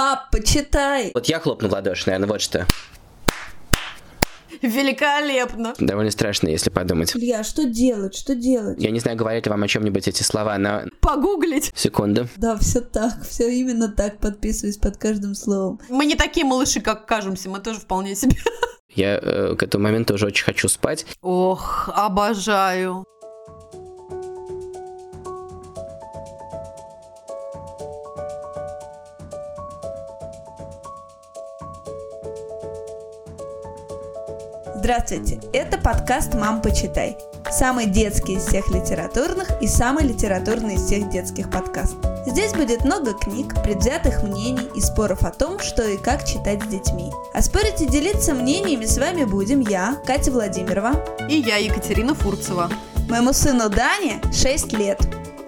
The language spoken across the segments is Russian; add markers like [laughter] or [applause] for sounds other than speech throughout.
Пап, почитай. Вот я хлопну в ладоши, наверное, вот что. Великолепно. Довольно страшно, если подумать. Илья, что делать? Что делать? Я не знаю, говорят ли вам о чем-нибудь эти слова, но... Погуглить. Секунду. Да, все так, все именно так, подписываюсь под каждым словом. Мы не такие малыши, как кажемся, мы тоже вполне себе. Я э, к этому моменту уже очень хочу спать. Ох, обожаю. Здравствуйте, это подкаст «Мам, почитай». Самый детский из всех литературных и самый литературный из всех детских подкастов. Здесь будет много книг, предвзятых мнений и споров о том, что и как читать с детьми. А спорить и делиться мнениями с вами будем я, Катя Владимирова. И я, Екатерина Фурцева. Моему сыну Дане 6 лет.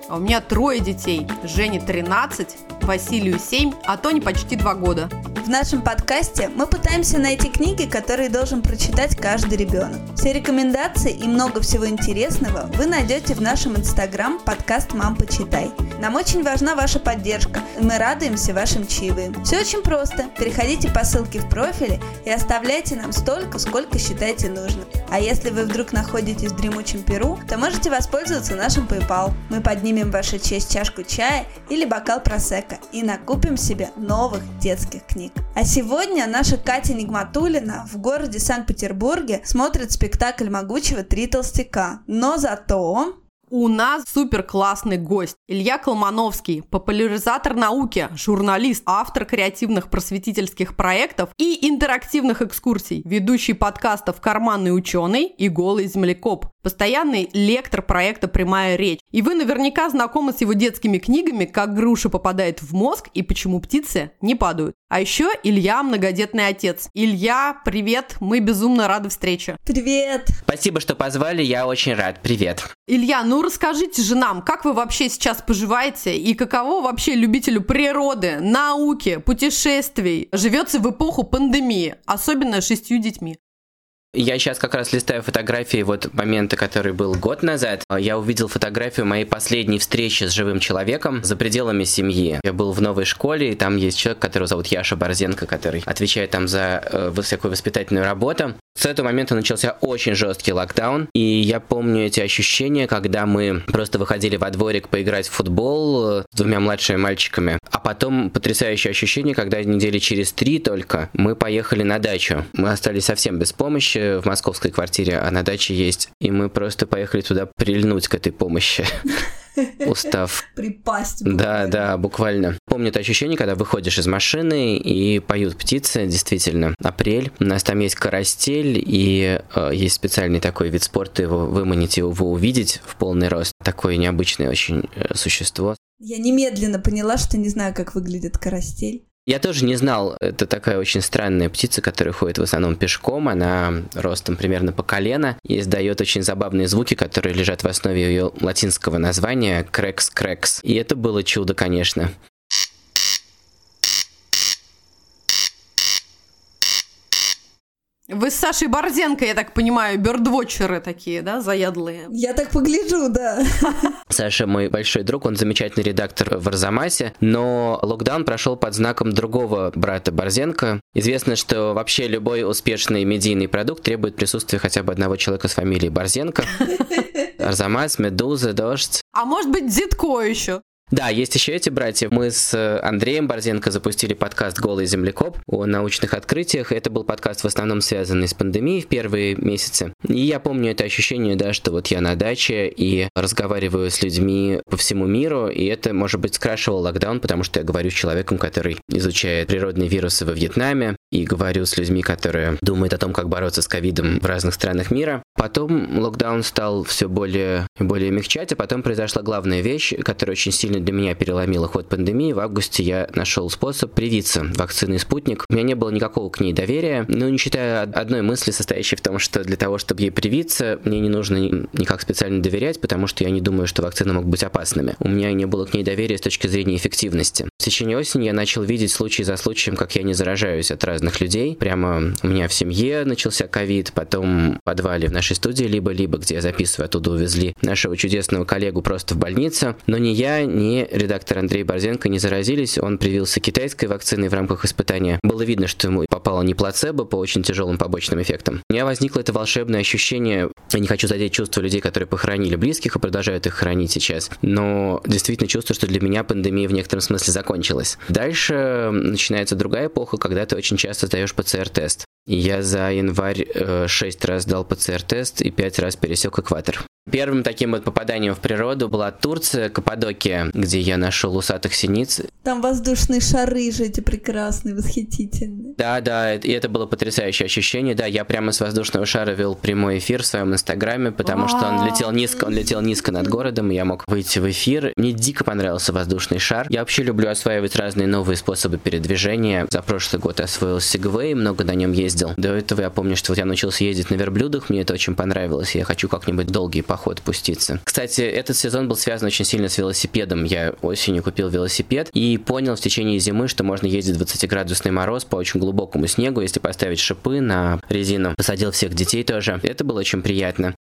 А у меня трое детей. Жене 13, Василию 7, а Тоне почти 2 года. В нашем подкасте мы пытаемся найти книги, которые должен прочитать каждый ребенок. Все рекомендации и много всего интересного вы найдете в нашем инстаграм подкаст «Мам, почитай». Нам очень важна ваша поддержка, и мы радуемся вашим чаевым. Все очень просто. Переходите по ссылке в профиле и оставляйте нам столько, сколько считаете нужным. А если вы вдруг находитесь в дремучем Перу, то можете воспользоваться нашим PayPal. Мы поднимем вашу честь чашку чая или бокал просека и накупим себе новых детских книг. А сегодня наша Катя Нигматулина в городе Санкт-Петербурге смотрит спектакль могучего «Три толстяка». Но зато у нас супер классный гость. Илья Колмановский, популяризатор науки, журналист, автор креативных просветительских проектов и интерактивных экскурсий, ведущий подкастов «Карманный ученый» и «Голый землекоп», постоянный лектор проекта «Прямая речь». И вы наверняка знакомы с его детскими книгами «Как груша попадает в мозг» и «Почему птицы не падают». А еще Илья многодетный отец. Илья, привет, мы безумно рады встрече. Привет! Спасибо, что позвали, я очень рад. Привет. Илья, ну расскажите же нам, как вы вообще сейчас поживаете и каково вообще любителю природы, науки, путешествий живется в эпоху пандемии, особенно с шестью детьми? Я сейчас как раз листаю фотографии вот момента, который был год назад. Я увидел фотографию моей последней встречи с живым человеком за пределами семьи. Я был в новой школе, и там есть человек, которого зовут Яша Борзенко, который отвечает там за э, всякую воспитательную работу. С этого момента начался очень жесткий локдаун, и я помню эти ощущения, когда мы просто выходили во дворик поиграть в футбол э, с двумя младшими мальчиками, а потом потрясающее ощущение, когда недели через три только мы поехали на дачу. Мы остались совсем без помощи в московской квартире, а на даче есть, и мы просто поехали туда прильнуть к этой помощи. [laughs] устав. [laughs] Припасть. Да, да, буквально. Помню это ощущение, когда выходишь из машины и поют птицы, действительно. Апрель. У нас там есть карастель, и э, есть специальный такой вид спорта, его выманить, его увидеть в полный рост. Такое необычное очень э, существо. Я немедленно поняла, что не знаю, как выглядит карастель. Я тоже не знал, это такая очень странная птица, которая ходит в основном пешком, она ростом примерно по колено и издает очень забавные звуки, которые лежат в основе ее латинского названия крекс-крекс. И это было чудо, конечно. Вы с Сашей Борзенко, я так понимаю, бёрдвотчеры такие, да, заядлые? Я так погляжу, да. Саша мой большой друг, он замечательный редактор в Арзамасе, но локдаун прошел под знаком другого брата Борзенко. Известно, что вообще любой успешный медийный продукт требует присутствия хотя бы одного человека с фамилией Борзенко. [laughs] Арзамас, Медуза, Дождь. А может быть, Зитко еще? Да, есть еще эти братья. Мы с э, Андреем Борзенко запустили подкаст «Голый землекоп» о научных открытиях. Это был подкаст в основном связанный с пандемией в первые месяцы. И я помню это ощущение, да, что вот я на даче и разговариваю с людьми по всему миру, и это, может быть, скрашивал локдаун, потому что я говорю с человеком, который изучает природные вирусы во Вьетнаме, и говорю с людьми, которые думают о том, как бороться с ковидом в разных странах мира. Потом локдаун стал все более и более мягчать, а потом произошла главная вещь, которая очень сильно для меня переломила ход пандемии. В августе я нашел способ привиться вакциной «Спутник». У меня не было никакого к ней доверия, но не считая одной мысли, состоящей в том, что для того, чтобы ей привиться, мне не нужно никак специально доверять, потому что я не думаю, что вакцины могут быть опасными. У меня не было к ней доверия с точки зрения эффективности. В течение осени я начал видеть случай за случаем, как я не заражаюсь от разных людей. Прямо у меня в семье начался ковид, потом в подвале в нашей студии либо-либо, где я записываю, оттуда увезли нашего чудесного коллегу просто в больницу. Но ни я, ни редактор Андрей Борзенко не заразились. Он привился китайской вакциной в рамках испытания. Было видно, что ему попало не плацебо по очень тяжелым побочным эффектам. У меня возникло это волшебное ощущение, я не хочу задеть чувства людей, которые похоронили близких и продолжают их хранить сейчас, но действительно чувствую, что для меня пандемия в некотором смысле закончилась. Дальше начинается другая эпоха, когда ты очень часто сдаешь ПЦР-тест. Я за январь э, 6 раз дал ПЦР-тест и 5 раз пересек экватор. Первым таким вот попаданием в природу была Турция, Каппадокия, где я нашел усатых синиц. Там воздушные шары же эти прекрасные, восхитительные. Да, да, и это было потрясающее ощущение. Да, я прямо с воздушного шара вел прямой эфир в своем инстаграме, потому что он летел низко, он летел низко над городом, и я мог выйти в эфир. Мне дико понравился воздушный шар. Я вообще люблю осваивать разные новые способы передвижения. За прошлый год освоил Segway, много на нем ездил. До этого я помню, что вот я научился ездить на верблюдах, мне это очень понравилось. Я хочу как-нибудь долгие поход пуститься. Кстати, этот сезон был связан очень сильно с велосипедом. Я осенью купил велосипед и понял в течение зимы, что можно ездить 20-градусный мороз по очень глубокому снегу, если поставить шипы на резину. Посадил всех детей тоже. Это было очень приятно.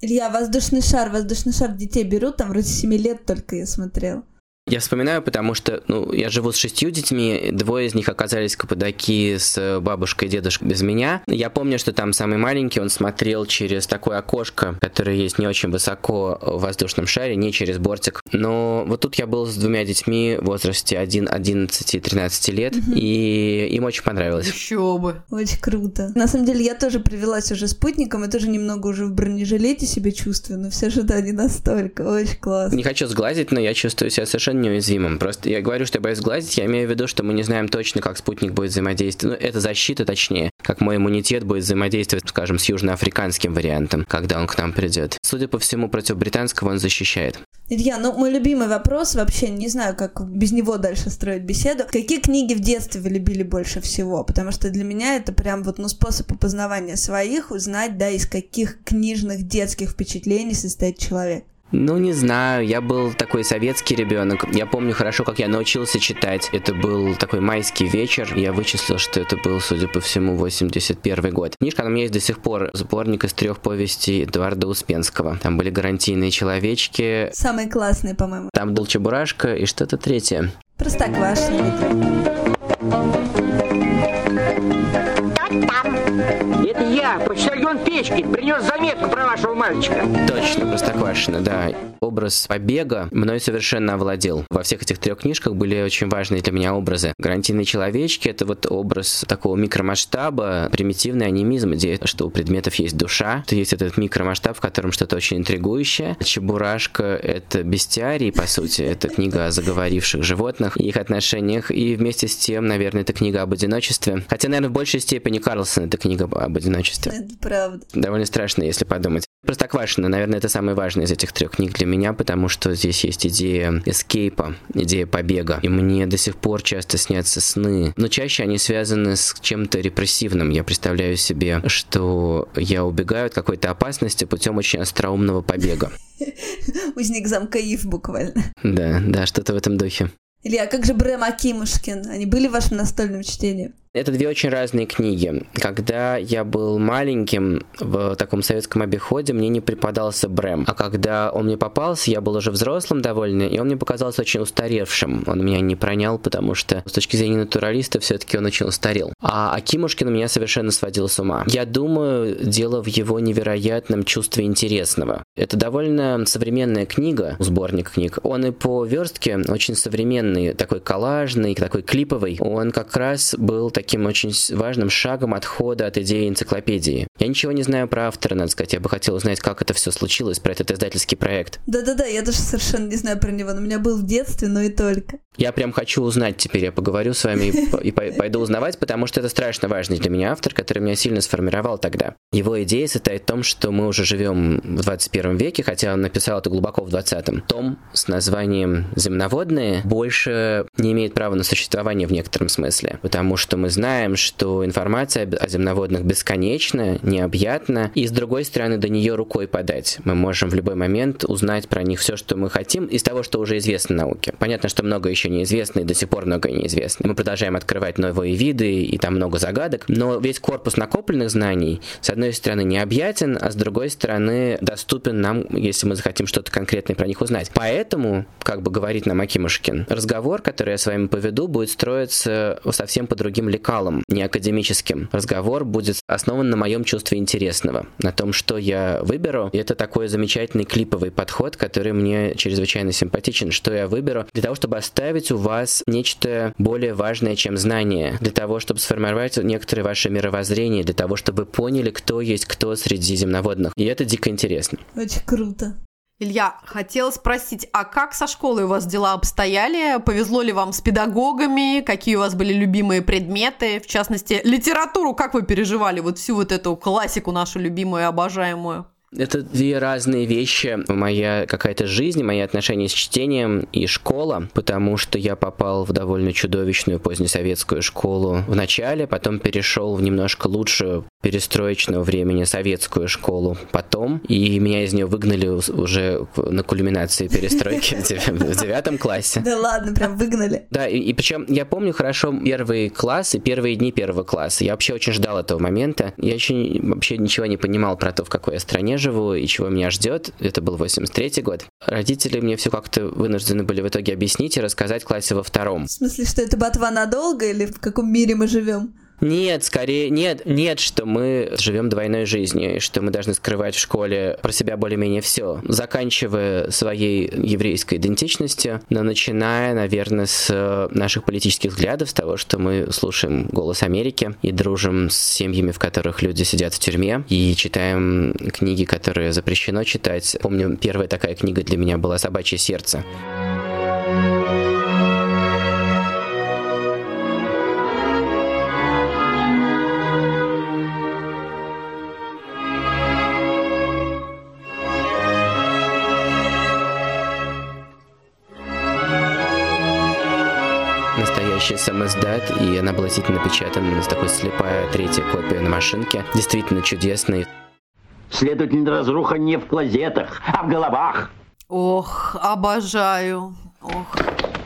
Илья, воздушный шар, воздушный шар детей берут, там вроде 7 лет только я смотрел. Я вспоминаю, потому что ну, я живу с шестью детьми, двое из них оказались кападаки с бабушкой и дедушкой без меня. Я помню, что там самый маленький, он смотрел через такое окошко, которое есть не очень высоко в воздушном шаре, не через бортик. Но вот тут я был с двумя детьми в возрасте 1, 11 и 13 лет, и им очень понравилось. Еще бы. Очень круто. На самом деле я тоже привелась уже спутником, и тоже немного уже в бронежилете себя чувствую, но все же да, не настолько. Очень классно. Не хочу сглазить, но я чувствую себя совершенно неуязвимым. Просто я говорю, что я боюсь сглазить, я имею в виду, что мы не знаем точно, как спутник будет взаимодействовать. Ну, это защита, точнее, как мой иммунитет будет взаимодействовать, скажем, с южноафриканским вариантом, когда он к нам придет. Судя по всему, против британского он защищает. Илья, ну мой любимый вопрос, вообще не знаю, как без него дальше строить беседу. Какие книги в детстве вы любили больше всего? Потому что для меня это прям вот, ну, способ опознавания своих, узнать, да, из каких книжных детских впечатлений состоит человек. Ну, не знаю, я был такой советский ребенок. Я помню хорошо, как я научился читать. Это был такой майский вечер. Я вычислил, что это был, судя по всему, 81 год. Книжка, она у меня есть до сих пор. Сборник из трех повестей Эдуарда Успенского. Там были гарантийные человечки. Самые классные, по-моему. Там был Чебурашка и что-то третье. Простоквашино. Это я, почтальон Печкин, принес заметку про вашего мальчика. Точно, Простоквашино, да. Образ побега мной совершенно овладел. Во всех этих трех книжках были очень важные для меня образы. Гарантийные человечки — это вот образ такого микромасштаба, примитивный анимизм, где что у предметов есть душа, то есть этот микромасштаб, в котором что-то очень интригующее. Чебурашка — это бестиарий, по сути. Это книга о заговоривших животных и их отношениях. И вместе с тем, наверное, это книга об одиночестве. Хотя, наверное, в большей степени Карлсон — это книга об одиночестве. Это правда. Довольно страшно, если подумать. Простоквашино, наверное, это самый важный из этих трех книг для меня, потому что здесь есть идея эскейпа, идея побега. И мне до сих пор часто снятся сны, но чаще они связаны с чем-то репрессивным. Я представляю себе, что я убегаю от какой-то опасности путем очень остроумного побега. [laughs] Узник замка Ив буквально. Да, да, что-то в этом духе. Илья, а как же Брэм Акимушкин? Они были вашим настольным чтением? Это две очень разные книги. Когда я был маленьким в таком советском обиходе, мне не преподался Брэм. А когда он мне попался, я был уже взрослым довольно, и он мне показался очень устаревшим. Он меня не пронял, потому что с точки зрения натуралиста все-таки он очень устарел. А Акимушкин меня совершенно сводил с ума. Я думаю, дело в его невероятном чувстве интересного. Это довольно современная книга, сборник книг. Он и по верстке очень современный, такой коллажный, такой клиповый. Он как раз был таким очень важным шагом отхода от идеи энциклопедии. Я ничего не знаю про автора, надо сказать. Я бы хотел узнать, как это все случилось, про этот издательский проект. Да-да-да, я даже совершенно не знаю про него. Он у меня был в детстве, но и только. Я прям хочу узнать теперь. Я поговорю с вами и [laughs] пойду узнавать, потому что это страшно важный для меня автор, который меня сильно сформировал тогда. Его идея состоит в том, что мы уже живем в 21 веке, хотя он написал это глубоко в 20-м. Том с названием «Земноводные» больше не имеет права на существование в некотором смысле, потому что мы знаем, что информация о земноводных бесконечна, необъятна, и с другой стороны до нее рукой подать. Мы можем в любой момент узнать про них все, что мы хотим, из того, что уже известно науке. Понятно, что много еще неизвестно, и до сих пор много неизвестно. Мы продолжаем открывать новые виды, и там много загадок, но весь корпус накопленных знаний, с одной стороны, необъятен, а с другой стороны, доступен нам, если мы захотим что-то конкретное про них узнать. Поэтому, как бы говорит нам Акимушкин, разговор, который я с вами поведу, будет строиться совсем по другим лекалам, не академическим. Разговор будет основан на моем чувстве интересного, на том, что я выберу. И это такой замечательный клиповый подход, который мне чрезвычайно симпатичен, что я выберу для того, чтобы оставить у вас нечто более важное, чем знание, для того, чтобы сформировать некоторые ваши мировоззрения, для того, чтобы вы поняли, кто есть кто среди земноводных. И это дико интересно. Очень круто. Илья, хотела спросить, а как со школой у вас дела обстояли? Повезло ли вам с педагогами? Какие у вас были любимые предметы? В частности, литературу как вы переживали? Вот всю вот эту классику нашу любимую и обожаемую. Это две разные вещи. Моя какая-то жизнь, мои отношения с чтением и школа, потому что я попал в довольно чудовищную позднесоветскую школу в начале, потом перешел в немножко лучшую перестроечного времени советскую школу потом, и меня из нее выгнали уже на кульминации перестройки в девятом классе. Да ладно, прям выгнали. Да, и, причем я помню хорошо первые классы, первые дни первого класса. Я вообще очень ждал этого момента. Я еще вообще ничего не понимал про то, в какой я стране живу и чего меня ждет. Это был 83 год. Родители мне все как-то вынуждены были в итоге объяснить и рассказать классе во втором. В смысле, что это ботва надолго или в каком мире мы живем? Нет, скорее, нет, нет, что мы живем двойной жизнью, что мы должны скрывать в школе про себя более-менее все, заканчивая своей еврейской идентичностью, но начиная, наверное, с наших политических взглядов, с того, что мы слушаем «Голос Америки» и дружим с семьями, в которых люди сидят в тюрьме, и читаем книги, которые запрещено читать. Помню, первая такая книга для меня была «Собачье сердце». Сам издат, и она была действительно напечатана с такой слепая третья копия на машинке. Действительно чудесный. Следовательно, разруха не в клозетах, а в головах. Ох, обожаю. Ох.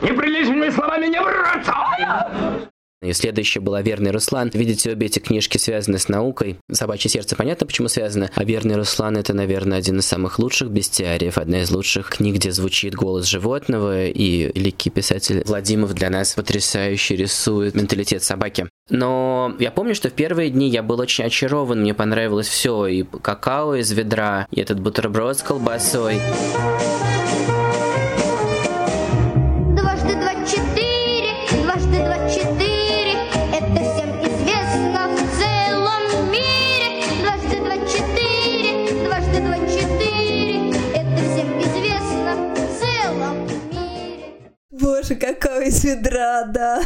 Неприличными словами не враться! И следующая была «Верный Руслан». Видите, обе эти книжки связаны с наукой. «Собачье сердце» понятно, почему связано. А «Верный Руслан» — это, наверное, один из самых лучших бестиариев, одна из лучших книг, где звучит голос животного, и великий писатель Владимиров для нас потрясающе рисует менталитет собаки. Но я помню, что в первые дни я был очень очарован, мне понравилось все, и какао из ведра, и этот бутерброд с колбасой. Какого из ведра, да.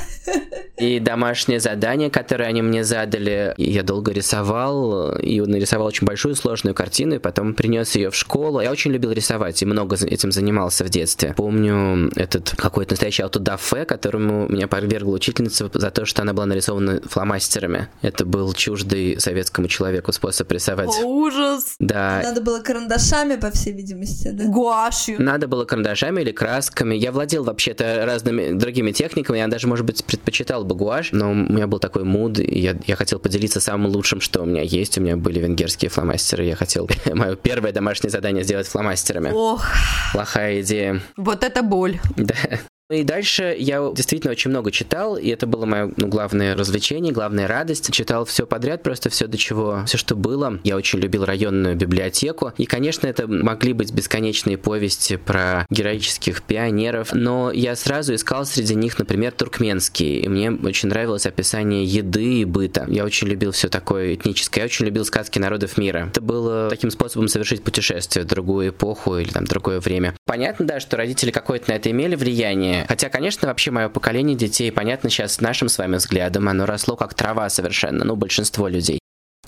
И домашнее задание, которое они мне задали, я долго рисовал, и нарисовал очень большую сложную картину, и потом принес ее в школу. Я очень любил рисовать и много этим занимался в детстве. Помню этот какой-то настоящий аутодафе, которому меня подвергла учительница за то, что она была нарисована фломастерами. Это был чуждый советскому человеку способ рисовать. О, ужас! Да. Надо было карандашами, по всей видимости, да? Гуашью. Надо было карандашами или красками. Я владел вообще-то разными другими техниками. Я даже, может быть, предпочитал бы гуашь, но у меня был такой муд, и я, я хотел поделиться самым лучшим, что у меня есть. У меня были венгерские фломастеры. Я хотел [laughs] мое первое домашнее задание сделать фломастерами. Ох. Плохая идея. Вот это боль. [laughs] Да. И дальше я действительно очень много читал, и это было мое ну, главное развлечение, главная радость. Читал все подряд, просто все до чего, все, что было. Я очень любил районную библиотеку. И, конечно, это могли быть бесконечные повести про героических пионеров, но я сразу искал среди них, например, туркменские. И мне очень нравилось описание еды и быта. Я очень любил все такое этническое. Я очень любил сказки народов мира. Это было таким способом совершить путешествие в другую эпоху или там другое время. Понятно, да, что родители какое-то на это имели влияние, Хотя, конечно, вообще мое поколение детей, понятно, сейчас нашим с вами взглядом, оно росло как трава совершенно, ну, большинство людей.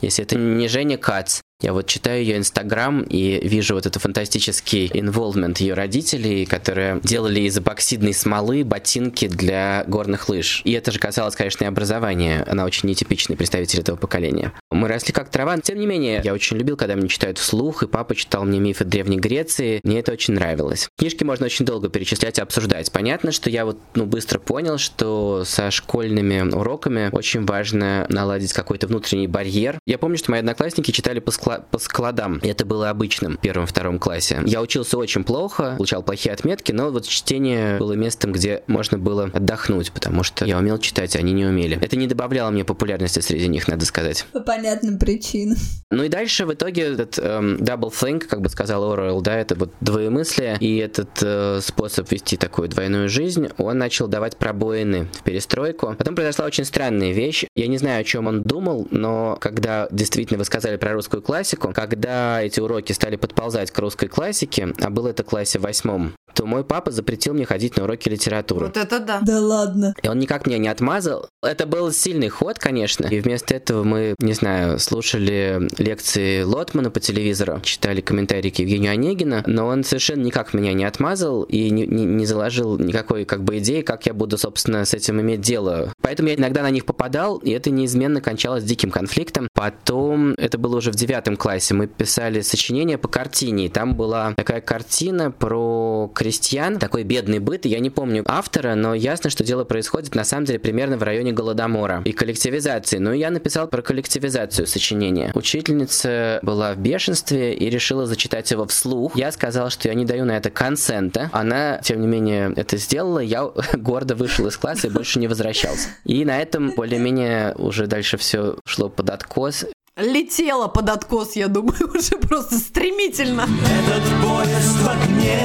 Если это не Женя Кац, Я вот читаю ее инстаграм и вижу вот это фантастический involvement ее родителей, которые делали из эпоксидной смолы ботинки для горных лыж. И это же касалось, конечно, и образования. Она очень нетипичный представитель этого поколения. Мы росли как трава. Тем не менее, я очень любил, когда мне читают вслух, и папа читал мне мифы Древней Греции. Мне это очень нравилось. Книжки можно очень долго перечислять и обсуждать. Понятно, что я вот ну, быстро понял, что со школьными уроками очень важно наладить какой-то внутренний барьер. Я помню, что мои одноклассники читали по, скла- по складам. Это было обычным в первом-втором классе. Я учился очень плохо, получал плохие отметки, но вот чтение было местом, где можно было отдохнуть, потому что я умел читать, а они не умели. Это не добавляло мне популярности среди них, надо сказать. По понятным причинам. Ну и дальше в итоге этот эм, double think, как бы сказал Оруэлл, да, это вот двоемыслие, и этот э, способ вести такую двойную жизнь, он начал давать пробоины в перестройку. Потом произошла очень странная вещь. Я не знаю, о чем он думал, но когда действительно вы сказали про русскую классику, когда эти уроки стали подползать к русской классике, а было это в классе восьмом, то мой папа запретил мне ходить на уроки литературы. Вот это да. Да ладно. И он никак меня не отмазал. Это был сильный ход, конечно. И вместо этого мы, не знаю, слушали лекции Лотмана по телевизору, читали комментарии к Евгению Онегина, но он совершенно никак меня не отмазал и не, не, не заложил никакой как бы идеи, как я буду, собственно, с этим иметь дело. Поэтому я иногда на них попадал, и это неизменно кончалось диким конфликтом. Потом, это было уже в девятом классе, мы писали сочинение по картине, и там была такая картина про крестьян, такой бедный быт, я не помню автора, но ясно, что дело происходит на самом деле примерно в районе Голодомора и коллективизации. Ну, я написал про коллективизацию сочинения. Учительница была в бешенстве и решила зачитать его вслух. Я сказал, что я не даю на это консента. Она, тем не менее, это сделала. Я [laughs] гордо вышел из класса и больше не возвращался. И на этом более-менее уже дальше все шло под откос. Летела под откос, я думаю, [laughs] уже просто стремительно. Этот поезд в огне,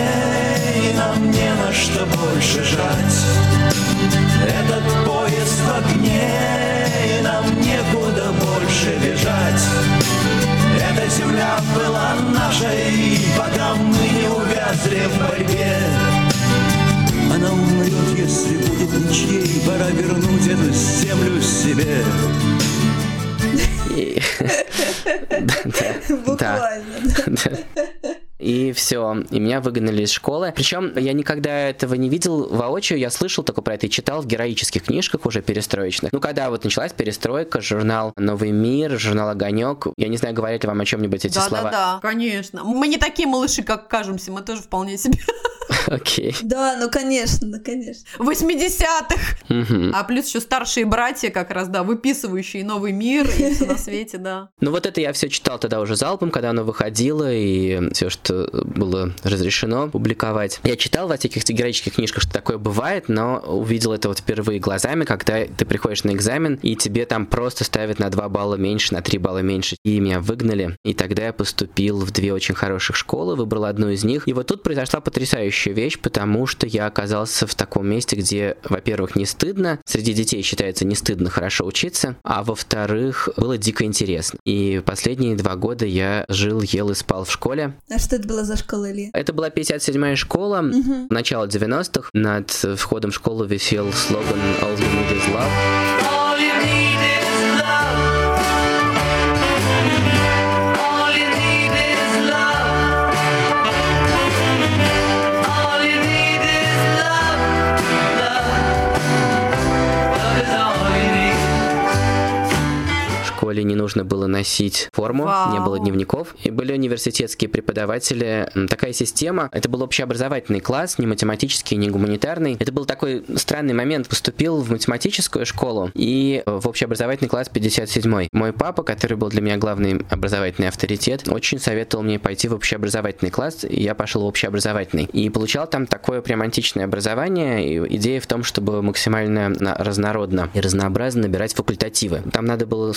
и нам не на что больше жать. Этот поезд в огне, и нам некуда больше бежать. Эта земля была нашей, пока мы не увязли в борьбе. Она умрет, если будет ничьей, пора вернуть эту землю себе. И- [laughs] Да, да. Буквально. И все, и меня выгнали из школы. Причем я никогда этого не видел воочию, я слышал только про это и читал в героических книжках уже перестроечных. Ну, когда вот началась перестройка, журнал «Новый мир», журнал «Огонек», я не знаю, говорят ли вам о чем-нибудь эти слова. Да-да-да, конечно. Мы не такие малыши, как кажемся, мы тоже вполне себе. [laughs] Окей. Да, ну конечно, ну конечно. 80-х. Мгм. А плюс еще старшие братья, как раз, да, выписывающие новый мир и все на свете, да. Ну вот это я все читал тогда уже залпом, когда оно выходило, и все, что было разрешено публиковать. Я читал во всяких героических книжках, что такое бывает, но увидел это вот впервые глазами, когда ты приходишь на экзамен, и тебе там просто ставят на 2 балла меньше, на 3 балла меньше, и меня выгнали. И тогда я поступил в две очень хороших школы, выбрал одну из них. И вот тут произошла потрясающая вещь, потому что я оказался в таком месте, где, во-первых, не стыдно, среди детей считается не стыдно хорошо учиться, а во-вторых, было дико интересно. И последние два года я жил, ел и спал в школе. А что это была за школа, Илья? Это была 57-я школа, начало 90-х. Над входом в школу висел слоган «All you need is love». Школе не нужно было носить форму, Вау. не было дневников, и были университетские преподаватели. Такая система. Это был общеобразовательный класс, не математический, не гуманитарный. Это был такой странный момент. Поступил в математическую школу и э, в общеобразовательный класс 57 Мой папа, который был для меня главный образовательный авторитет, очень советовал мне пойти в общеобразовательный класс, и я пошел в общеобразовательный. И получал там такое прям античное образование. И идея в том, чтобы максимально разнородно и разнообразно набирать факультативы. Там надо было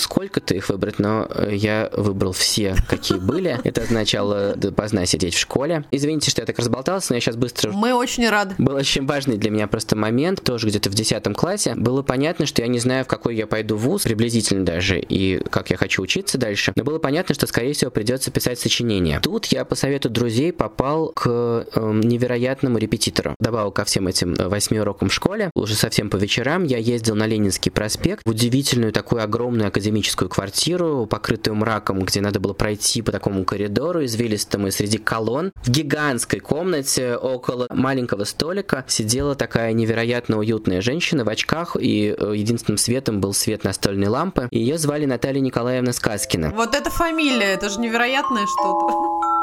сколько-то их выбрать, но э, я выбрал все, какие были. [laughs] Это означало допоздна сидеть в школе. Извините, что я так разболтался, но я сейчас быстро Мы очень рады. был очень важный для меня просто момент, тоже где-то в 10 классе. Было понятно, что я не знаю, в какой я пойду вуз, приблизительно даже, и как я хочу учиться дальше. Но было понятно, что, скорее всего, придется писать сочинение. Тут я по совету друзей попал к эм, невероятному репетитору. Добавил ко всем этим э, восьми урокам в школе, уже совсем по вечерам, я ездил на Ленинский проспект в удивительную такую огромную академическую квартиру, покрытую мраком, где надо было пройти по такому коридору извилистому, и среди колонн в гигантской комнате около маленького столика сидела такая невероятно уютная женщина в очках, и э, единственным светом был свет настольной лампы. Ее звали Наталья Николаевна Сказкина. Вот эта фамилия, это же невероятное что-то. [laughs]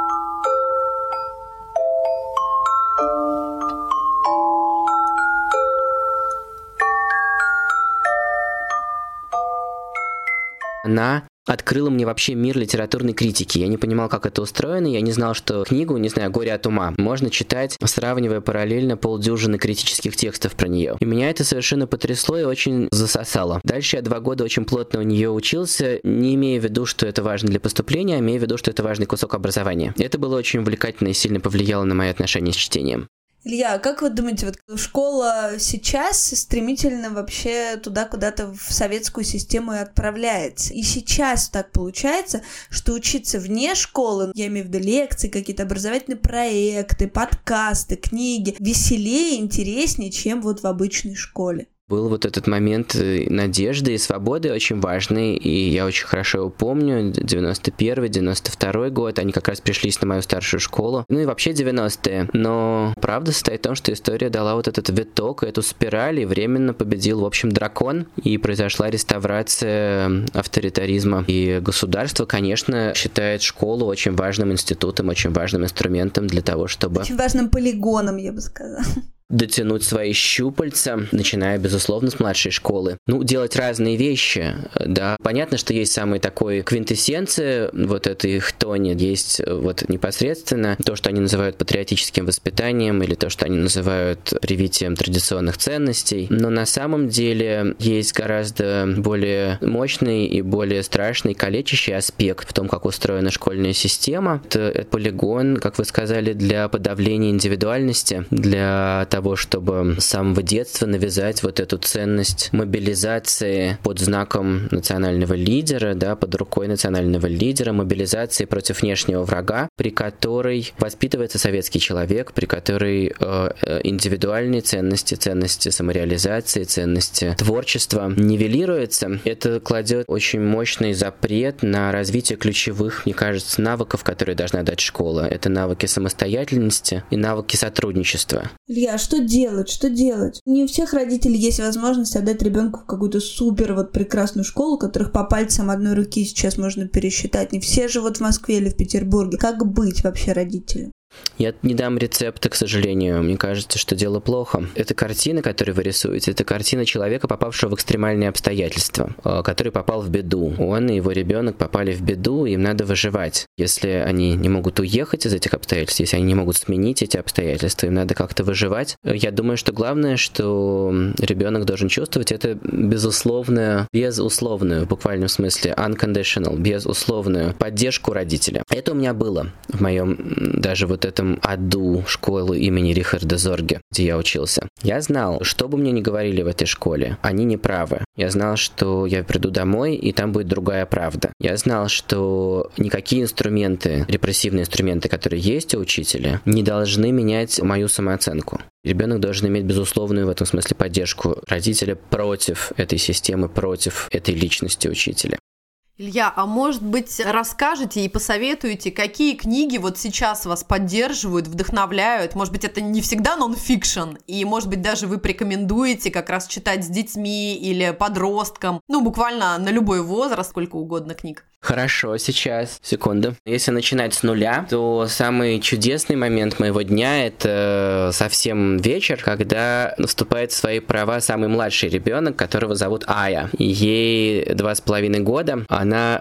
Она открыла мне вообще мир литературной критики. Я не понимал, как это устроено, я не знал, что книгу, не знаю, «Горе от ума» можно читать, сравнивая параллельно полдюжины критических текстов про нее. И меня это совершенно потрясло и очень засосало. Дальше я два года очень плотно у нее учился, не имея в виду, что это важно для поступления, а имея в виду, что это важный кусок образования. Это было очень увлекательно и сильно повлияло на мои отношения с чтением. Илья, а как вы думаете, вот школа сейчас стремительно вообще туда куда-то в советскую систему и отправляется? И сейчас так получается, что учиться вне школы, я имею в виду лекции, какие-то образовательные проекты, подкасты, книги, веселее, интереснее, чем вот в обычной школе. Был вот этот момент э, надежды и свободы очень важный, и я очень хорошо его помню, 91 92 год, они как раз пришлись на мою старшую школу, ну и вообще 90-е, но правда состоит в том, что история дала вот этот виток, эту спираль, и временно победил, в общем, дракон, и произошла реставрация авторитаризма. И государство, конечно, считает школу очень важным институтом, очень важным инструментом для того, чтобы... Очень важным полигоном, я бы сказала дотянуть свои щупальца, начиная, безусловно, с младшей школы. Ну, делать разные вещи, да. Понятно, что есть самые такой квинтэссенция вот этой хтони, есть вот непосредственно то, что они называют патриотическим воспитанием или то, что они называют привитием традиционных ценностей. Но на самом деле есть гораздо более мощный и более страшный калечащий аспект в том, как устроена школьная система. Это полигон, как вы сказали, для подавления индивидуальности, для того, чтобы с самого детства навязать вот эту ценность мобилизации под знаком национального лидера, да, под рукой национального лидера, мобилизации против внешнего врага, при которой воспитывается советский человек, при которой э, э индивидуальные ценности, ценности самореализации, ценности творчества нивелируются. Это кладет очень мощный запрет на развитие ключевых, мне кажется, навыков, которые должна дать школа. Это навыки самостоятельности и навыки сотрудничества. Илья, что делать, что делать? Не у всех родителей есть возможность отдать ребенку в какую-то супер вот прекрасную школу, которых по пальцам одной руки сейчас можно пересчитать. Не все живут в Москве или в Петербурге. Как быть вообще родителям? Я не дам рецепта, к сожалению. Мне кажется, что дело плохо. Эта картина, которую вы рисуете, это картина человека, попавшего в экстремальные обстоятельства, э, который попал в беду. Он и его ребенок попали в беду, им надо выживать. Если они не могут уехать из этих обстоятельств, если они не могут сменить эти обстоятельства, им надо как-то выживать. Я думаю, что главное, что ребенок должен чувствовать, это безусловную, безусловную, в буквальном смысле, unconditional, безусловную поддержку родителя. Это у меня было в моем даже вот этом аду школы имени Рихарда Зорге, где я учился. Я знал, что бы мне ни говорили в этой школе, они не правы. Я знал, что я приду домой, и там будет другая правда. Я знал, что никакие инструменты, репрессивные инструменты, которые есть у учителя, не должны менять мою самооценку. Ребенок должен иметь безусловную в этом смысле поддержку родителя против этой системы, против этой личности учителя. Илья, а может быть расскажете и посоветуете, какие книги вот сейчас вас поддерживают, вдохновляют? Может быть, это не всегда нон-фикшн, и может быть даже вы порекомендуете как раз читать с детьми или подросткам, ну буквально на любой возраст, сколько угодно книг. Хорошо, сейчас, секунду. Если начинать с нуля, то самый чудесный момент моего дня это совсем вечер, когда наступает в свои права самый младший ребенок, которого зовут Ая. Ей два с половиной года.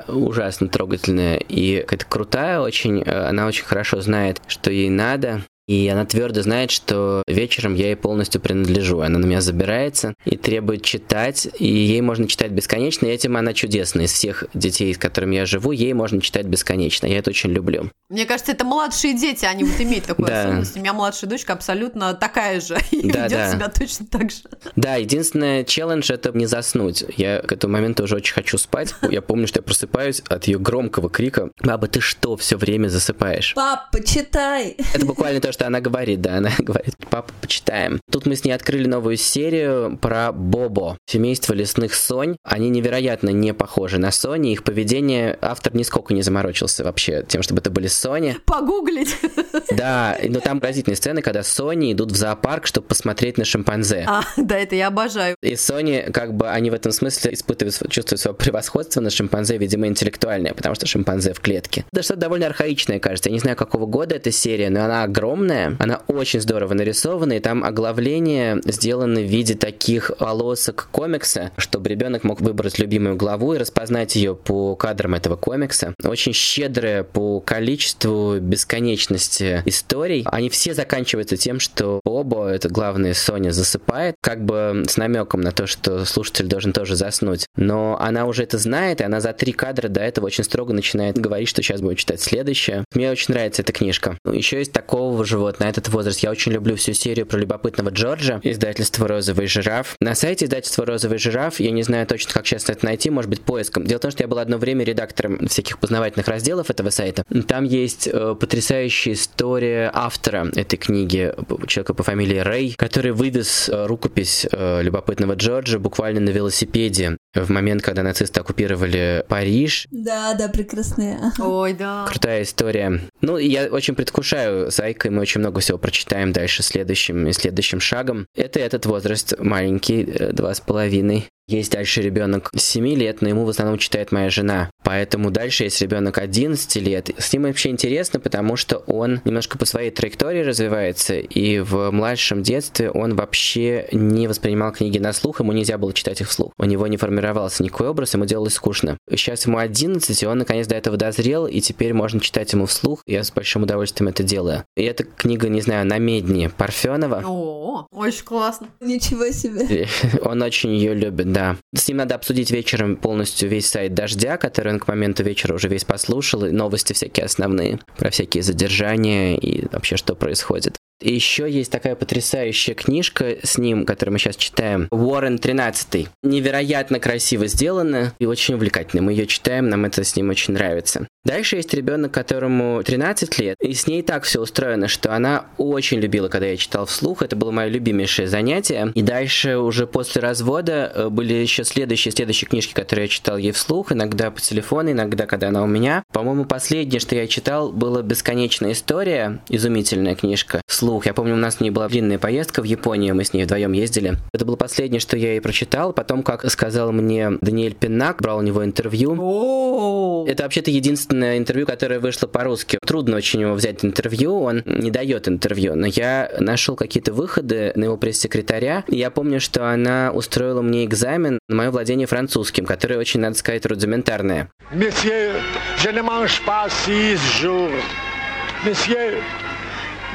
Ужасно трогательная и какая-то крутая очень. Она очень хорошо знает, что ей надо. И она твердо знает, что вечером я ей полностью принадлежу. Она на меня забирается и требует читать, и ей можно читать бесконечно, и этим она чудесная. Из всех детей, с которыми я живу, ей можно читать бесконечно. Я это очень люблю. Мне кажется, это младшие дети, они вот имеют такую [laughs] да. особенность. У меня младшая дочка абсолютно такая же [laughs] и да, ведет да. себя точно так же. Да, единственное челлендж это не заснуть. Я к этому моменту уже очень хочу спать. [laughs] Я помню, что я просыпаюсь от ее громкого крика. Баба, ты что, все время засыпаешь? Папа, читай! Это буквально то, что она говорит, да, она [laughs] говорит, папа, почитаем. Тут мы с ней открыли новую серию про Бобо, семейство лесных сонь. Они невероятно не похожи на Сони, их поведение автор нисколько не заморочился вообще тем, чтобы это были Сони. Погуглить. [laughs] Да, но там поразительные сцены, когда Сони идут в зоопарк, чтобы посмотреть на шимпанзе. А, да, это я обожаю. И Сони, как бы, они в этом смысле испытывают, чувствуют свое превосходство на шимпанзе, видимо, интеллектуальное, потому что шимпанзе в клетке. Да что-то довольно архаичное, кажется. Я не знаю, какого года эта серия, но она огромная, она очень здорово нарисована, и там оглавление сделано в виде таких полосок комикса, чтобы ребенок мог выбрать любимую главу и распознать ее по кадрам этого комикса. Очень щедрая по количеству бесконечности историй. Они все заканчиваются тем, что оба, это главное, Соня засыпает, как бы с намеком на то, что слушатель должен тоже заснуть. Но она уже это знает, и она за три кадра до этого очень строго начинает говорить, что сейчас будет читать следующее. Мне очень нравится эта книжка. Еще есть такого же вот на этот возраст. Я очень люблю всю серию про любопытного Джорджа, издательство «Розовый жираф». На сайте издательства «Розовый жираф» я не знаю точно, как сейчас это найти, может быть, поиском. Дело в том, что я был одно время редактором всяких познавательных разделов этого сайта. Там есть э, потрясающая история автора этой книги, человека по фамилии Рэй, который вывез э, рукопись э, любопытного Джорджа буквально на велосипеде в момент, когда нацисты оккупировали Париж. Да, да, прекрасная. Ой, да. Крутая история. Ну, я очень предвкушаю с Айкой, мы очень много всего прочитаем дальше следующим и следующим шагом. Это этот возраст маленький, э, два с половиной. Есть дальше ребенок 7 лет, но ему в основном читает моя жена. Поэтому дальше есть ребенок 11 лет. С ним вообще интересно, потому что он немножко по своей траектории развивается, и в младшем детстве он вообще не воспринимал книги на слух, ему нельзя было читать их вслух. У него не формировался никакой образ, ему делалось скучно. Сейчас ему 11, и он наконец до этого дозрел, и теперь можно читать ему вслух. Я с большим удовольствием это делаю. И эта книга, не знаю, на медне Парфенова. О, очень классно. Ничего себе. [laughs] Он очень ее любит, да. С ним надо обсудить вечером полностью весь сайт Дождя, который он к моменту вечера уже весь послушал, и новости всякие основные про всякие задержания и вообще что происходит. И еще есть такая потрясающая книжка с ним, которую мы сейчас читаем. Уоррен 13. Невероятно красиво сделана и очень увлекательно. Мы ее читаем, нам это с ним очень нравится. Дальше есть ребенок, которому 13 лет, и с ней так все устроено, что она очень любила, когда я читал вслух. Это было мое любимейшее занятие. И дальше уже после развода э, были еще следующие, следующие книжки, которые я читал ей вслух, иногда по телефону, иногда, когда она у меня. По-моему, последнее, что я читал, было «Бесконечная история», изумительная книжка, вслух. Я помню, у нас с ней была длинная поездка в Японию, мы с ней вдвоем ездили. Это было последнее, что я ей прочитал. Потом, как сказал мне Даниэль Пинак, брал у него интервью. Это вообще-то единственное интервью, которое вышло по-русски. Трудно очень его взять интервью, он не дает интервью, но я нашел какие-то выходы на его пресс-секретаря. Я помню, что она устроила мне экзамен на мое владение французским, которое очень, надо сказать, рудиментарное. Messieurs, je ne mange pas six jours. Messieurs,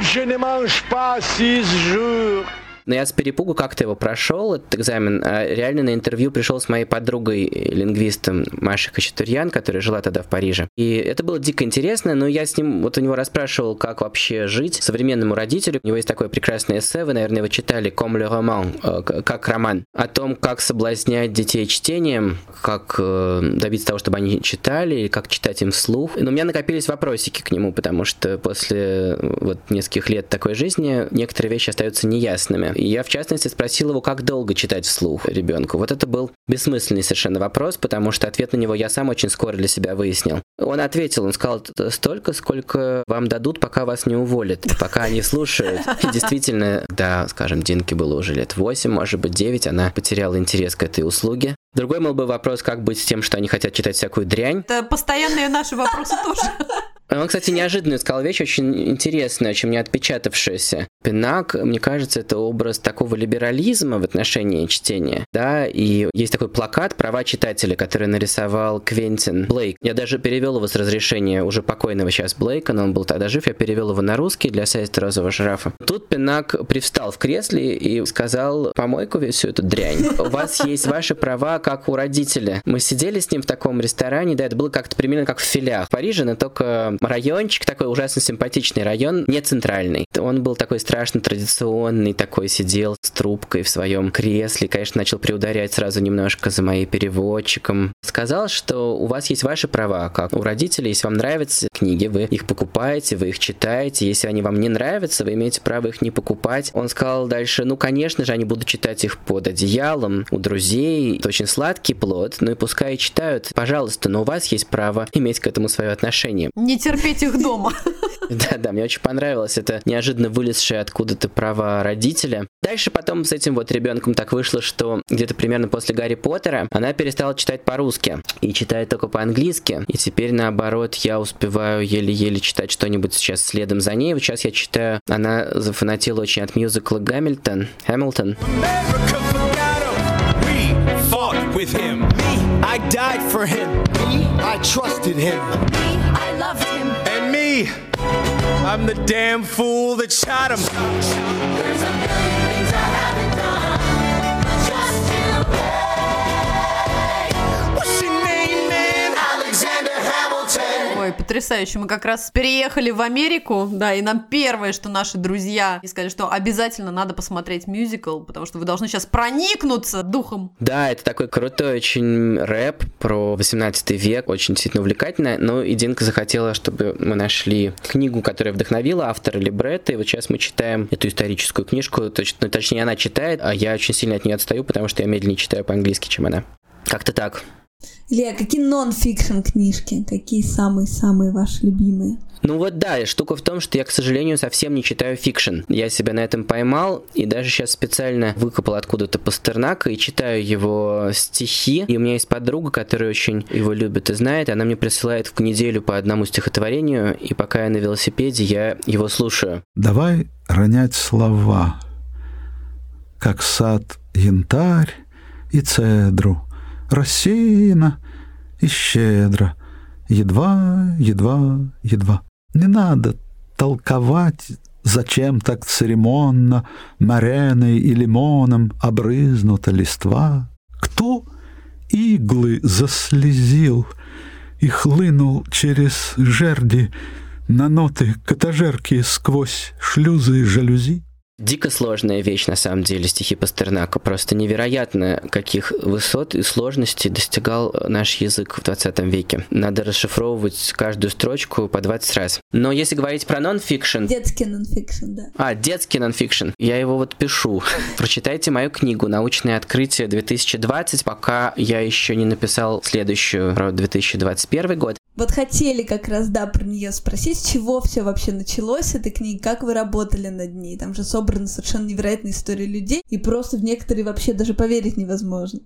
je ne mange pas six jours. Но я с перепугу как-то его прошел, этот экзамен. А реально на интервью пришел с моей подругой, э, лингвистом Машей Хачатурьян, которая жила тогда в Париже. И это было дико интересно, но я с ним, вот у него расспрашивал, как вообще жить современному родителю. У него есть такое прекрасное эссе, вы, наверное, его читали, «Comme le roman», э, как роман, о том, как соблазнять детей чтением, как э, добиться того, чтобы они читали, и как читать им вслух. Но у меня накопились вопросики к нему, потому что после вот нескольких лет такой жизни некоторые вещи остаются неясными. Я, в частности, спросил его, как долго читать вслух ребенку. Вот это был бессмысленный совершенно вопрос, потому что ответ на него я сам очень скоро для себя выяснил. Он ответил, он сказал, «Т- столько, сколько вам дадут, пока вас не уволят, пока они слушают. И действительно, да, скажем, Динке было уже лет 8, может быть 9, она потеряла интерес к этой услуге. Другой был бы вопрос, как быть с тем, что они хотят читать всякую дрянь. это постоянные наши вопросы тоже. Он, кстати, неожиданно сказал вещь очень интересная, очень мне отпечатавшаяся. Пинак, мне кажется, это образ такого либерализма в отношении чтения, да, и есть такой плакат «Права читателя», который нарисовал Квентин Блейк. Я даже перевел его с разрешения уже покойного сейчас Блейка, но он был тогда жив, я перевел его на русский для сайта «Розового жирафа». Тут Пинак привстал в кресле и сказал «Помойку всю эту дрянь. У вас есть ваши права, как у родителя». Мы сидели с ним в таком ресторане, да, это было как-то примерно как в филях в Париже, но только райончик, такой ужасно симпатичный район, не центральный. Он был такой страшно традиционный такой сидел с трубкой в своем кресле, конечно, начал приударять сразу немножко за моим переводчиком. Сказал, что у вас есть ваши права, как у родителей, если вам нравятся книги, вы их покупаете, вы их читаете, если они вам не нравятся, вы имеете право их не покупать. Он сказал дальше, ну, конечно же, они будут читать их под одеялом, у друзей, это очень сладкий плод, ну и пускай читают, пожалуйста, но у вас есть право иметь к этому свое отношение. Не терпеть их дома. [laughs] [laughs] Да, да, мне очень понравилось это неожиданно вылезшее откуда-то право родителя. Дальше потом с этим вот ребенком так вышло, что где-то примерно после Гарри Поттера она перестала читать по-русски и читает только по-английски. И теперь наоборот я успеваю еле-еле читать что-нибудь сейчас следом за ней. Вот сейчас я читаю, она зафанатила очень от мюзикла Гамильтон. Hamilton. with him. Me, I died for him. Me, I trusted him. Me, I loved him. And me, I'm the damn fool that shot him. There's a million things I haven't done. Just to Ой, потрясающе. Мы как раз переехали в Америку, да, и нам первое, что наши друзья сказали, что обязательно надо посмотреть мюзикл, потому что вы должны сейчас проникнуться духом. Да, это такой крутой очень рэп про 18 век, очень действительно увлекательно, но и Динка захотела, чтобы мы нашли книгу, которая вдохновила автора либретто, и вот сейчас мы читаем эту историческую книжку, точно, точнее она читает, а я очень сильно от нее отстаю, потому что я медленнее читаю по-английски, чем она. Как-то так. Илья, какие нон-фикшн книжки? Какие самые-самые ваши любимые? Ну вот да, штука в том, что я, к сожалению, совсем не читаю fiction. Я себя на этом поймал, и даже сейчас специально выкопал откуда-то Пастернака и читаю его стихи. И у меня есть подруга, которая очень его любит и знает. Она мне присылает в неделю по одному стихотворению, и пока я на велосипеде, я его слушаю. Давай ронять слова, как сад янтарь и цедру, рассеяно и щедро, едва, едва, едва. Не надо толковать, зачем так церемонно Мареной и лимоном обрызнута листва. Кто иглы заслезил и хлынул через жерди на ноты к этажерке сквозь шлюзы жалюзи? Дико сложная вещь, на самом деле, стихи Пастернака. Просто невероятно, каких высот и сложностей достигал наш язык в 20 веке. Надо расшифровывать каждую строчку по 20 раз. Но если говорить про нон-фикшн... Детский нон-фикшн, да. А, детский нон-фикшн. Я его вот пишу. Прочитайте мою книгу «Научное открытие 2020», пока я еще не написал следующую про 2021 год. Вот хотели как раз, да, про нее спросить, с чего все вообще началось, эта книга, как вы работали над ней. Там же собраны совершенно невероятные истории людей, и просто в некоторые вообще даже поверить невозможно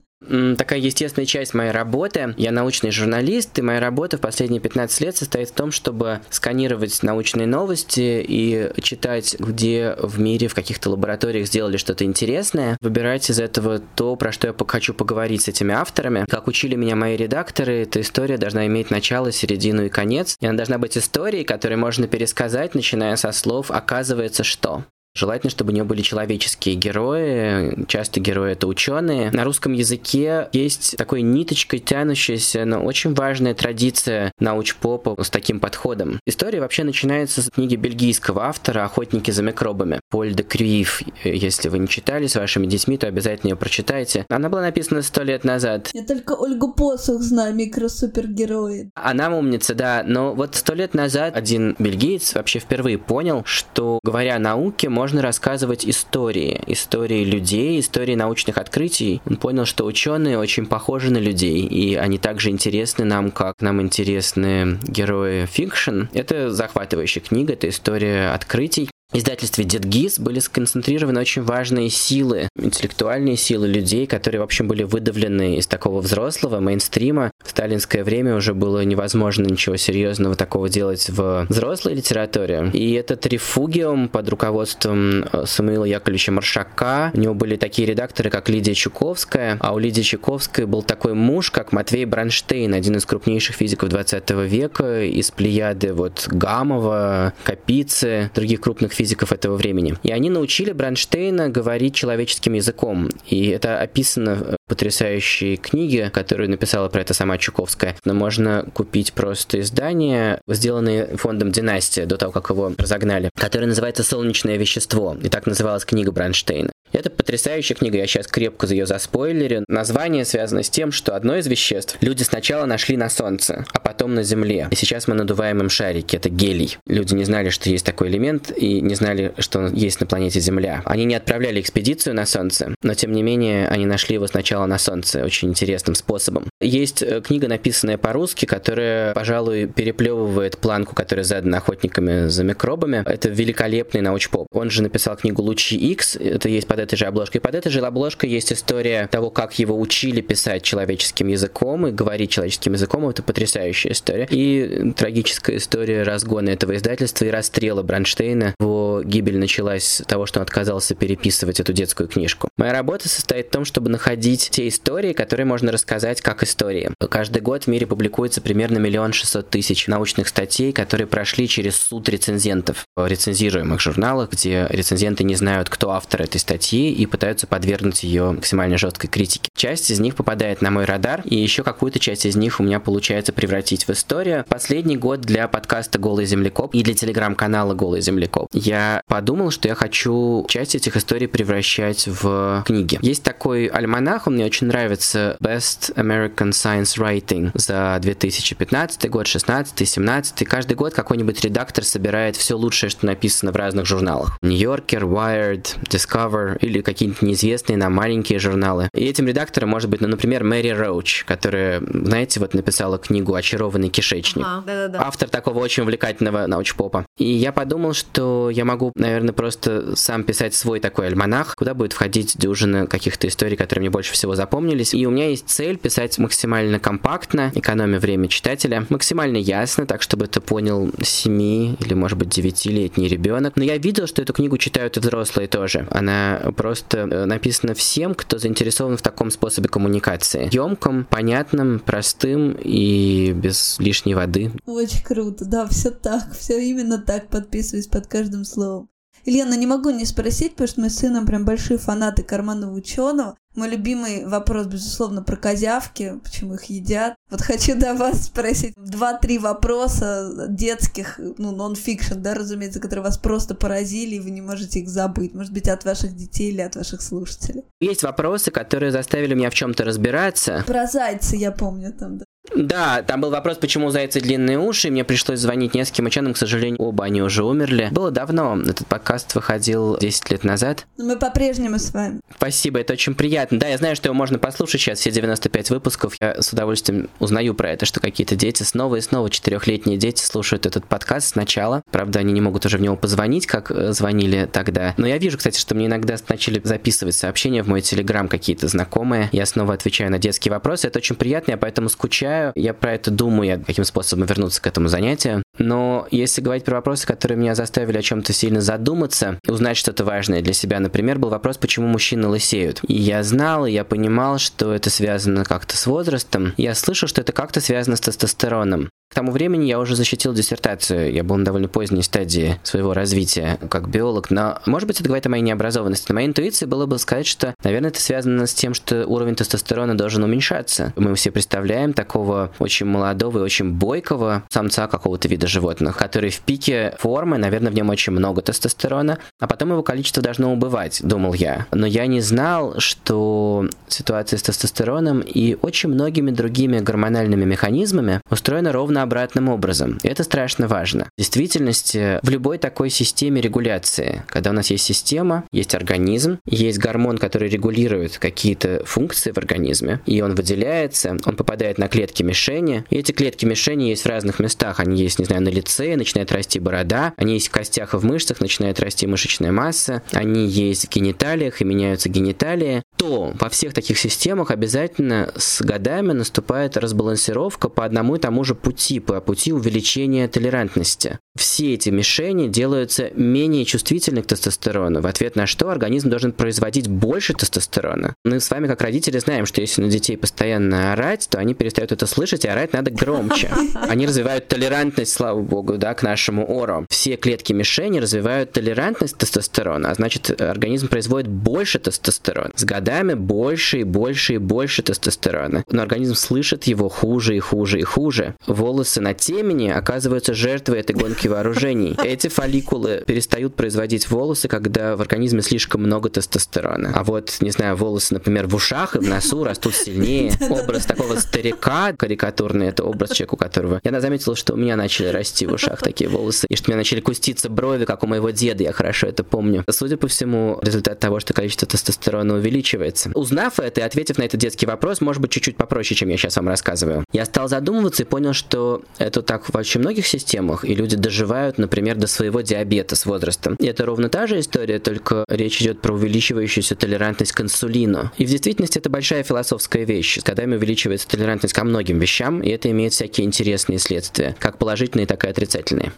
такая естественная часть моей работы. Я научный журналист, и моя работа в последние 15 лет состоит в том, чтобы сканировать научные новости и читать, где в мире, в каких-то лабораториях сделали что-то интересное, выбирать из этого то, про что я хочу поговорить с этими авторами. Как учили меня мои редакторы, эта история должна иметь начало, середину и конец. И она должна быть историей, которую можно пересказать, начиная со слов «оказывается что». Желательно, чтобы у нее были человеческие герои. Часто герои это ученые. На русском языке есть такой ниточкой тянущаяся, но очень важная традиция научпопа с таким подходом. История вообще начинается с книги бельгийского автора «Охотники за микробами» Поль де Крюив. Если вы не читали с вашими детьми, то обязательно ее прочитайте. Она была написана сто лет назад. Я только Ольгу Посух знаю, микросупергерои. Она умница, да, но вот сто лет назад один бельгиец вообще впервые понял, что, говоря о науке, можно можно рассказывать истории, истории людей, истории научных открытий. Он понял, что ученые очень похожи на людей, и они также интересны нам, как нам интересны герои fiction. Это захватывающая книга, это история открытий издательстве Детгиз были сконцентрированы очень важные силы, интеллектуальные силы людей, которые, в общем, были выдавлены из такого взрослого мейнстрима. В сталинское время уже было невозможно ничего серьезного такого делать в взрослой литературе. И этот рефугиум под руководством э, Самуила Яковлевича Маршака, у него были такие редакторы, как Лидия Чуковская, а у Лидии Чуковской был такой муж, как Матвей Бронштейн, один из крупнейших физиков 20 века, из плеяды вот Гамова, Капицы, других крупных физиков физиков этого времени. И они научили Бронштейна говорить человеческим языком. И это описано в потрясающей книге, которую написала про это сама Чуковская, но можно купить просто издание, сделанное фондом «Династия» до того, как его разогнали, которое называется «Солнечное вещество». И так называлась книга Бронштейна. Это потрясающая книга, я сейчас крепко за ее заспойлерю. Название связано с тем, что одно из веществ люди сначала нашли на Солнце, а потом на Земле. И сейчас мы надуваем им шарики, это гелий. Люди не знали, что есть такой элемент, и не знали, что он есть на планете Земля. Они не отправляли экспедицию на Солнце, но тем не менее они нашли его сначала на Солнце очень интересным способом. Есть э, книга, написанная по-русски, которая, пожалуй, переплевывает планку, которая задана охотниками за микробами. Это великолепный научпоп. Он же написал книгу «Лучи X», это есть под этой же обложкой. Под этой же обложкой есть история того, как его учили писать человеческим языком и говорить человеческим языком. Это потрясающая история. И трагическая история разгона этого издательства и расстрела Бронштейна. Его гибель началась с того, что он отказался переписывать эту детскую книжку. Моя работа состоит в том, чтобы находить те истории, которые можно рассказать как истории. Каждый год в мире публикуется примерно миллион шестьсот тысяч научных статей, которые прошли через суд рецензентов в рецензируемых журналах, где рецензенты не знают, кто автор этой статьи, статьи и пытаются подвергнуть ее максимально жесткой критике. Часть из них попадает на мой радар, и еще какую-то часть из них у меня получается превратить в историю. Последний год для подкаста «Голый землекоп» и для телеграм-канала «Голый землекоп» я подумал, что я хочу часть этих историй превращать в книги. Есть такой альманах, он мне очень нравится, Best American Science Writing за 2015 год, 16 17 Каждый год какой-нибудь редактор собирает все лучшее, что написано в разных журналах. New Yorker, Wired, Discover, или какие-нибудь неизвестные нам маленькие журналы. И этим редактором может быть, ну, например, Мэри Роуч, которая, знаете, вот написала книгу «Очарованный кишечник». Ага, да-да-да. Автор такого очень увлекательного научпопа. И я подумал, что я могу, наверное, просто сам писать свой такой альманах, куда будет входить дюжина каких-то историй, которые мне больше всего запомнились. И у меня есть цель писать максимально компактно, экономя время читателя, максимально ясно, так, чтобы это понял 7 или, может быть, 9-летний ребенок. Но я видел, что эту книгу читают и взрослые тоже. Она просто э, написано всем, кто заинтересован в таком способе коммуникации. Емком, понятным, простым и без лишней воды. Очень круто, да, все так, все именно так, подписываюсь под каждым словом. Ильяна, не могу не спросить, потому что мы с сыном прям большие фанаты карманного ученого. Мой любимый вопрос, безусловно, про козявки, почему их едят. Вот хочу до вас спросить два-три вопроса детских, ну, нон-фикшн, да, разумеется, которые вас просто поразили, и вы не можете их забыть. Может быть, от ваших детей или от ваших слушателей. Есть вопросы, которые заставили меня в чем-то разбираться. Про зайца я помню там, да. Да, там был вопрос, почему у зайца длинные уши, и мне пришлось звонить нескольким ученым, к сожалению, оба они уже умерли. Было давно, этот подкаст выходил 10 лет назад. Но мы по-прежнему с вами. Спасибо, это очень приятно. Да, я знаю, что его можно послушать сейчас, все 95 выпусков. Я с удовольствием узнаю про это, что какие-то дети снова и снова, четырехлетние дети слушают этот подкаст сначала. Правда, они не могут уже в него позвонить, как э, звонили тогда. Но я вижу, кстати, что мне иногда начали записывать сообщения в мой телеграм какие-то знакомые. Я снова отвечаю на детские вопросы. Это очень приятно, я поэтому скучаю я про это думаю, каким способом вернуться к этому занятию. Но если говорить про вопросы, которые меня заставили о чем-то сильно задуматься, узнать что-то важное для себя, например, был вопрос, почему мужчины лысеют. И я знал, и я понимал, что это связано как-то с возрастом. Я слышал, что это как-то связано с тестостероном. К тому времени я уже защитил диссертацию, я был на довольно поздней стадии своего развития как биолог, но, может быть, это говорит о моей необразованности. На моей интуиции было бы сказать, что, наверное, это связано с тем, что уровень тестостерона должен уменьшаться. Мы все представляем такого очень молодого и очень бойкого самца какого-то вида животных, который в пике формы, наверное, в нем очень много тестостерона, а потом его количество должно убывать, думал я. Но я не знал, что ситуация с тестостероном и очень многими другими гормональными механизмами устроена ровно обратным образом. Это страшно важно. В действительности, в любой такой системе регуляции, когда у нас есть система, есть организм, есть гормон, который регулирует какие-то функции в организме, и он выделяется, он попадает на клетки мишени, и эти клетки мишени есть в разных местах. Они есть, не знаю, на лице, начинает расти борода, они есть в костях и в мышцах, начинает расти мышечная масса, они есть в гениталиях и меняются гениталии, то во всех таких системах обязательно с годами наступает разбалансировка по одному и тому же пути по пути увеличения толерантности. Все эти мишени делаются менее чувствительны к тестостерону, в ответ на что организм должен производить больше тестостерона. Мы с вами, как родители, знаем, что если на детей постоянно орать, то они перестают это слышать, и орать надо громче. [laughs] Они развивают толерантность, слава богу, да, к нашему ору. Все клетки мишени развивают толерантность тестостерона, а значит, организм производит больше тестостерона. С годами годами больше и больше и больше тестостерона. Но организм слышит его хуже и хуже и хуже. Волосы на темени оказываются жертвой этой гонки вооружений. Эти фолликулы перестают производить волосы, когда в организме слишком много тестостерона. А вот, не знаю, волосы, например, в ушах и в носу растут сильнее. [laughs] Образ такого старика карикатурный, это образ человека, у которого... Я заметила, что у меня начали расти в ушах такие волосы, и что у меня начали куститься брови, как у моего деда, я хорошо это помню. Судя по всему, результат того, что количество тестостерона увеличивается. Узнав это и ответив на этот детский вопрос, может быть, чуть-чуть попроще, чем я сейчас вам рассказываю, я стал задумываться и понял, что это так в очень многих системах, и люди доживают, например, до своего диабета с возрастом. И это ровно та же история, только речь идет про увеличивающуюся толерантность к инсулину. И в действительности это большая философская вещь. С годами увеличивается толерантность ко многим вещам, и это имеет всякие интересные следствия, как положительные, так и отрицательные.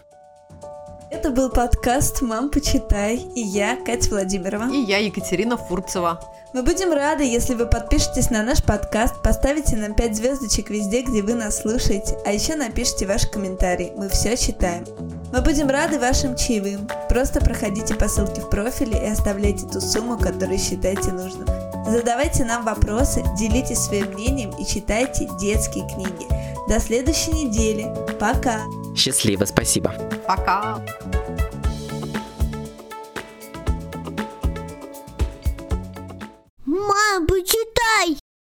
Это был подкаст «Мам, почитай» и я, Катя Владимирова. И я, Екатерина Фурцева. Мы будем рады, если вы подпишетесь на наш подкаст, поставите нам 5 звездочек везде, где вы нас слушаете, а еще напишите ваши комментарии, мы все читаем. Мы будем рады вашим чаевым. Просто проходите по ссылке в профиле и оставляйте ту сумму, которую считаете нужным. Задавайте нам вопросы, делитесь своим мнением и читайте детские книги. До следующей недели. Пока. Счастливо, спасибо. Пока. Мам, почему?